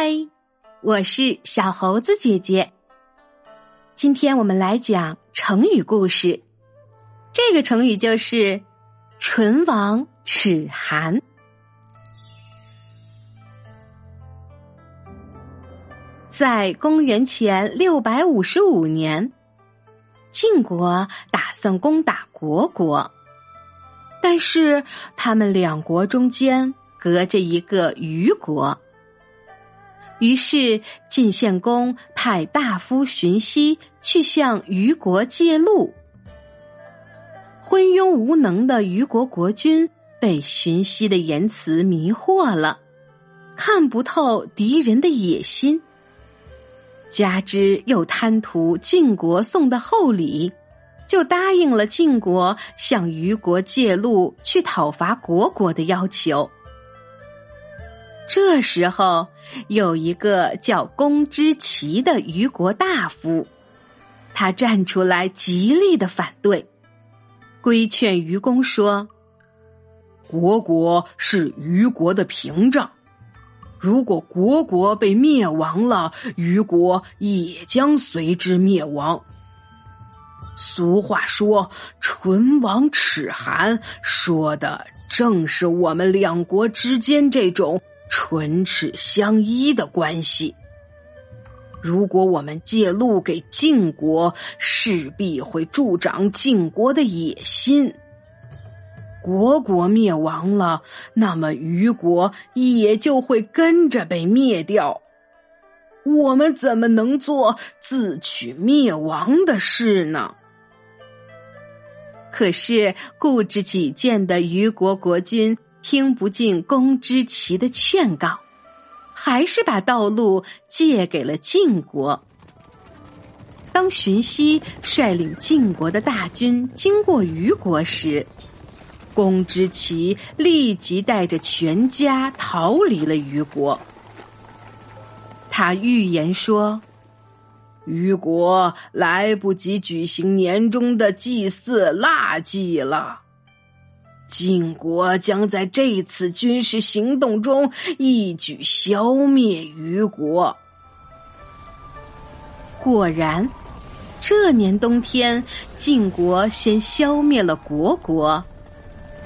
嗨，我是小猴子姐姐。今天我们来讲成语故事。这个成语就是“唇亡齿寒”。在公元前六百五十五年，晋国打算攻打虢国，但是他们两国中间隔着一个虞国。于是晋献公派大夫荀息去向虞国借路。昏庸无能的虞国国君被荀息的言辞迷惑了，看不透敌人的野心，加之又贪图晋国送的厚礼，就答应了晋国向虞国借路去讨伐虢国的要求。这时候，有一个叫公之奇的虞国大夫，他站出来极力的反对，规劝虞公说：“虢国是虞国的屏障，如果虢国被灭亡了，虞国也将随之灭亡。俗话说‘唇亡齿寒’，说的正是我们两国之间这种。”唇齿相依的关系。如果我们借路给晋国，势必会助长晋国的野心。国国灭亡了，那么虞国也就会跟着被灭掉。我们怎么能做自取灭亡的事呢？可是固执己见的虞国国君。听不进公之奇的劝告，还是把道路借给了晋国。当荀息率领晋国的大军经过虞国时，公之奇立即带着全家逃离了虞国。他预言说：“虞国来不及举行年终的祭祀腊祭了。”晋国将在这次军事行动中一举消灭虞国。果然，这年冬天，晋国先消灭了虢国，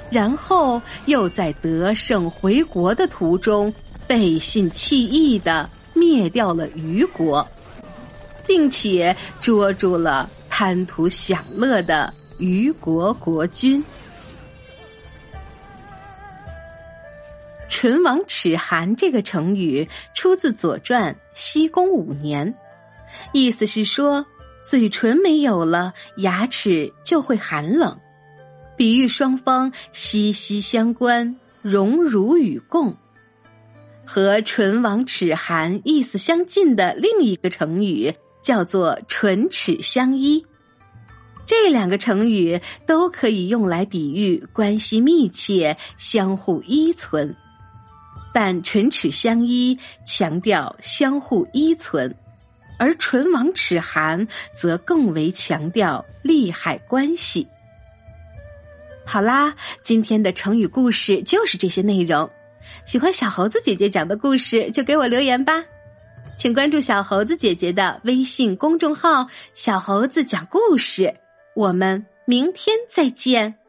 然后又在得胜回国的途中背信弃义的灭掉了虞国，并且捉住了贪图享乐的虞国国君。唇亡齿寒这个成语出自《左传》西宫五年，意思是说嘴唇没有了，牙齿就会寒冷，比喻双方息息相关，荣辱与共。和唇亡齿寒意思相近的另一个成语叫做唇齿相依，这两个成语都可以用来比喻关系密切，相互依存。但唇齿相依强调相互依存，而唇亡齿寒则更为强调利害关系。好啦，今天的成语故事就是这些内容。喜欢小猴子姐姐讲的故事，就给我留言吧。请关注小猴子姐姐的微信公众号“小猴子讲故事”。我们明天再见。